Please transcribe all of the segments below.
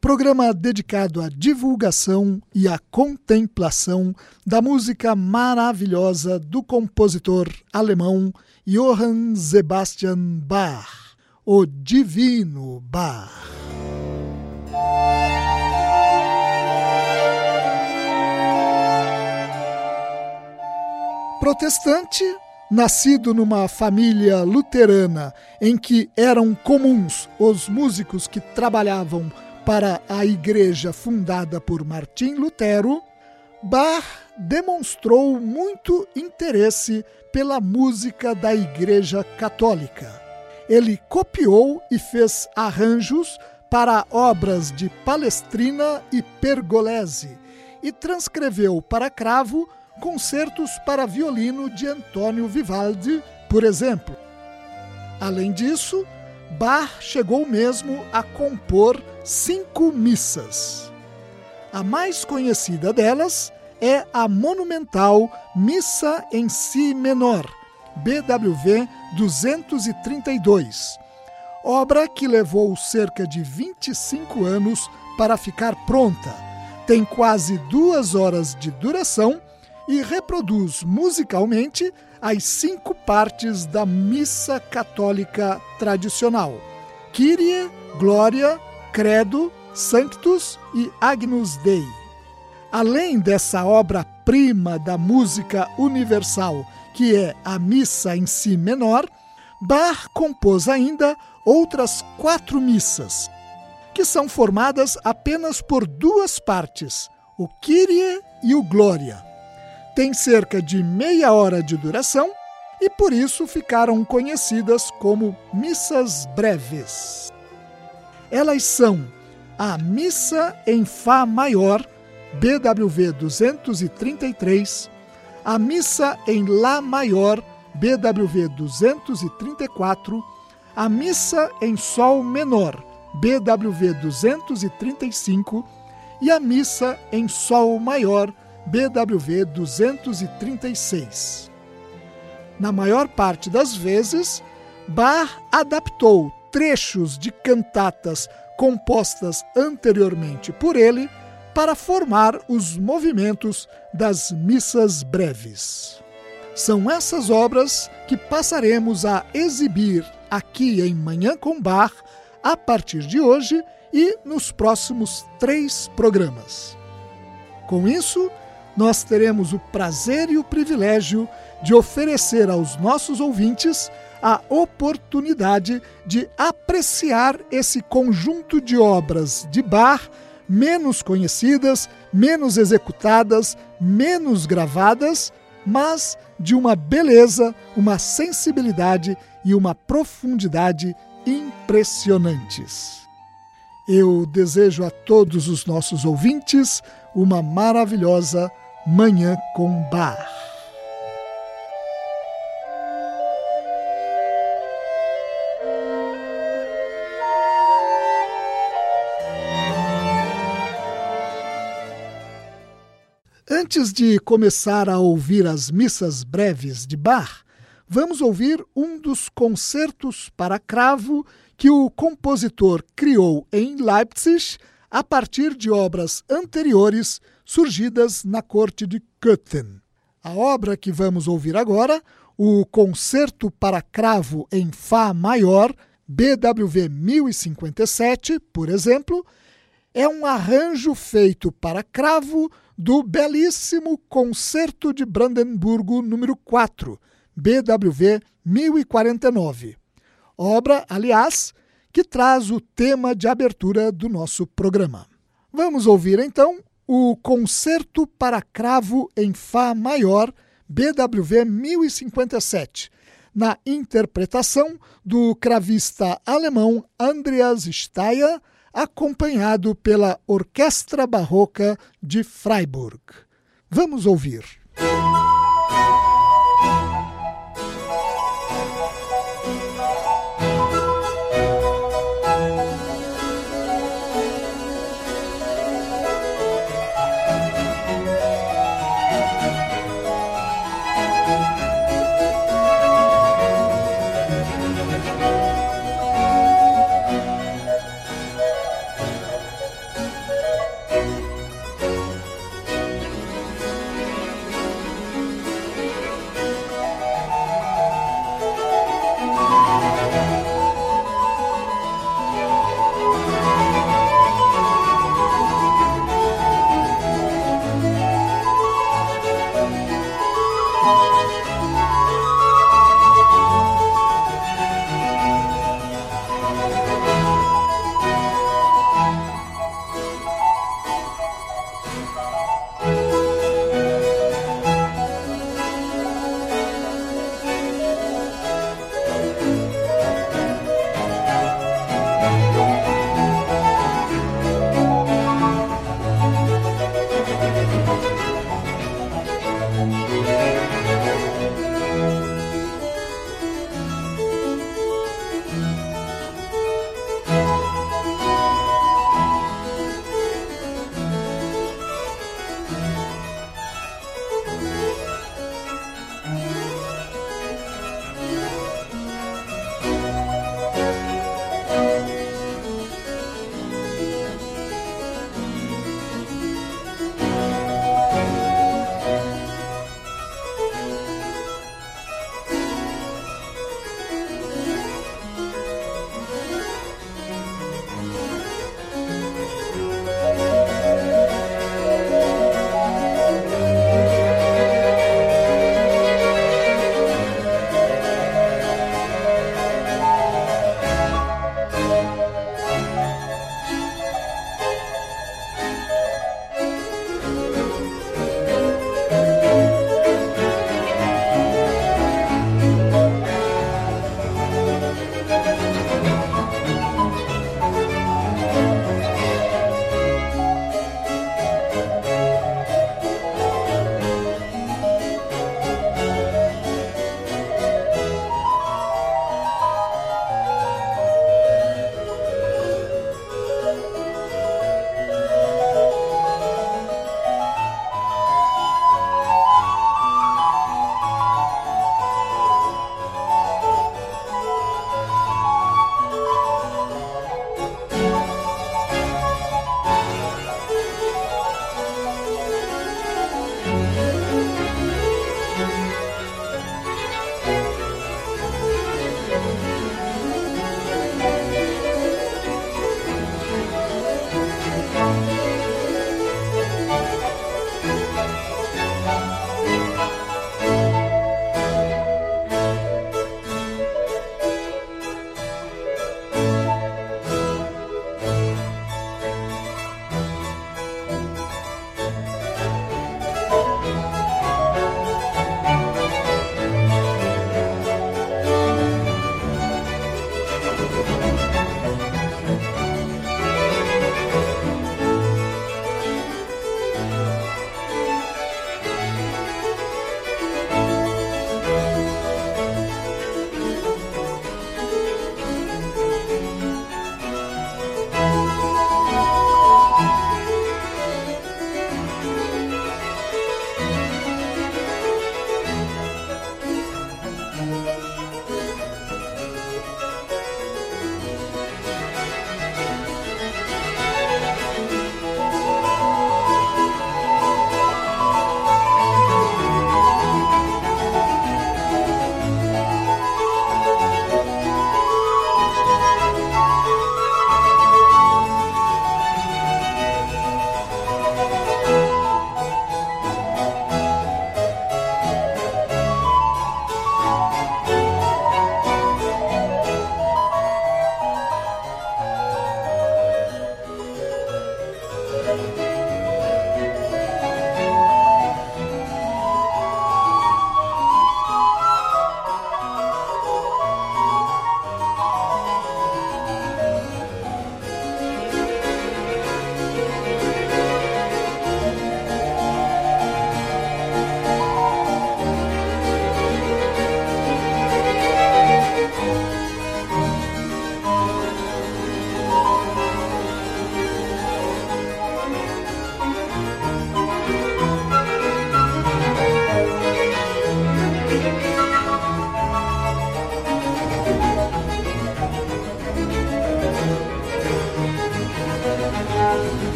programa dedicado à divulgação e à contemplação da música maravilhosa do compositor alemão Johann Sebastian Bach, o Divino Bach. Protestante, nascido numa família luterana em que eram comuns os músicos que trabalhavam para a igreja fundada por Martim Lutero, Bach demonstrou muito interesse pela música da Igreja Católica. Ele copiou e fez arranjos para obras de Palestrina e Pergolese e transcreveu para cravo concertos para violino de Antônio Vivaldi, por exemplo. Além disso, Bach chegou mesmo a compor cinco missas. A mais conhecida delas é a monumental Missa em Si Menor, BWV 232, obra que levou cerca de 25 anos para ficar pronta. Tem quase duas horas de duração e reproduz musicalmente as cinco partes da missa católica tradicional: Kyrie, Glória, Credo, Sanctus e Agnus Dei. Além dessa obra-prima da música universal, que é a missa em si menor, Bach compôs ainda outras quatro missas, que são formadas apenas por duas partes, o Kyrie e o Glória tem cerca de meia hora de duração e por isso ficaram conhecidas como missas breves. Elas são a Missa em Fá Maior, BWV 233, a Missa em Lá Maior, BWV 234, a Missa em Sol Menor, BWV 235 e a Missa em Sol Maior, 236. Na maior parte das vezes, Bach adaptou trechos de cantatas compostas anteriormente por ele para formar os movimentos das missas breves. São essas obras que passaremos a exibir aqui em Manhã com Bar a partir de hoje e nos próximos três programas. Com isso, nós teremos o prazer e o privilégio de oferecer aos nossos ouvintes a oportunidade de apreciar esse conjunto de obras de Bach menos conhecidas, menos executadas, menos gravadas, mas de uma beleza, uma sensibilidade e uma profundidade impressionantes. Eu desejo a todos os nossos ouvintes uma maravilhosa Manhã com Bar. Antes de começar a ouvir as missas breves de Bach, vamos ouvir um dos concertos para cravo que o compositor criou em Leipzig a partir de obras anteriores surgidas na corte de Köthen. A obra que vamos ouvir agora, o Concerto para Cravo em Fá Maior, BWV 1057, por exemplo, é um arranjo feito para cravo do belíssimo Concerto de Brandemburgo número 4, BWV 1049. Obra, aliás, que traz o tema de abertura do nosso programa. Vamos ouvir então o Concerto para Cravo em Fá Maior, BWV 1057, na interpretação do cravista alemão Andreas Steyer, acompanhado pela Orquestra Barroca de Freiburg. Vamos ouvir.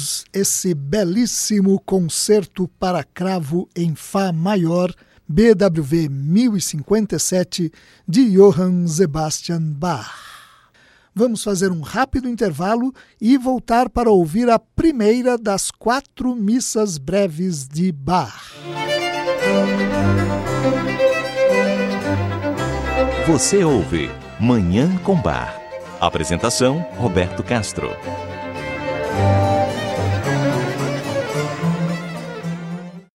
Ouvimos esse belíssimo concerto para cravo em Fá maior, BWV 1057, de Johann Sebastian Bach. Vamos fazer um rápido intervalo e voltar para ouvir a primeira das quatro missas breves de Bach. Você ouve Manhã com Bar. Apresentação: Roberto Castro.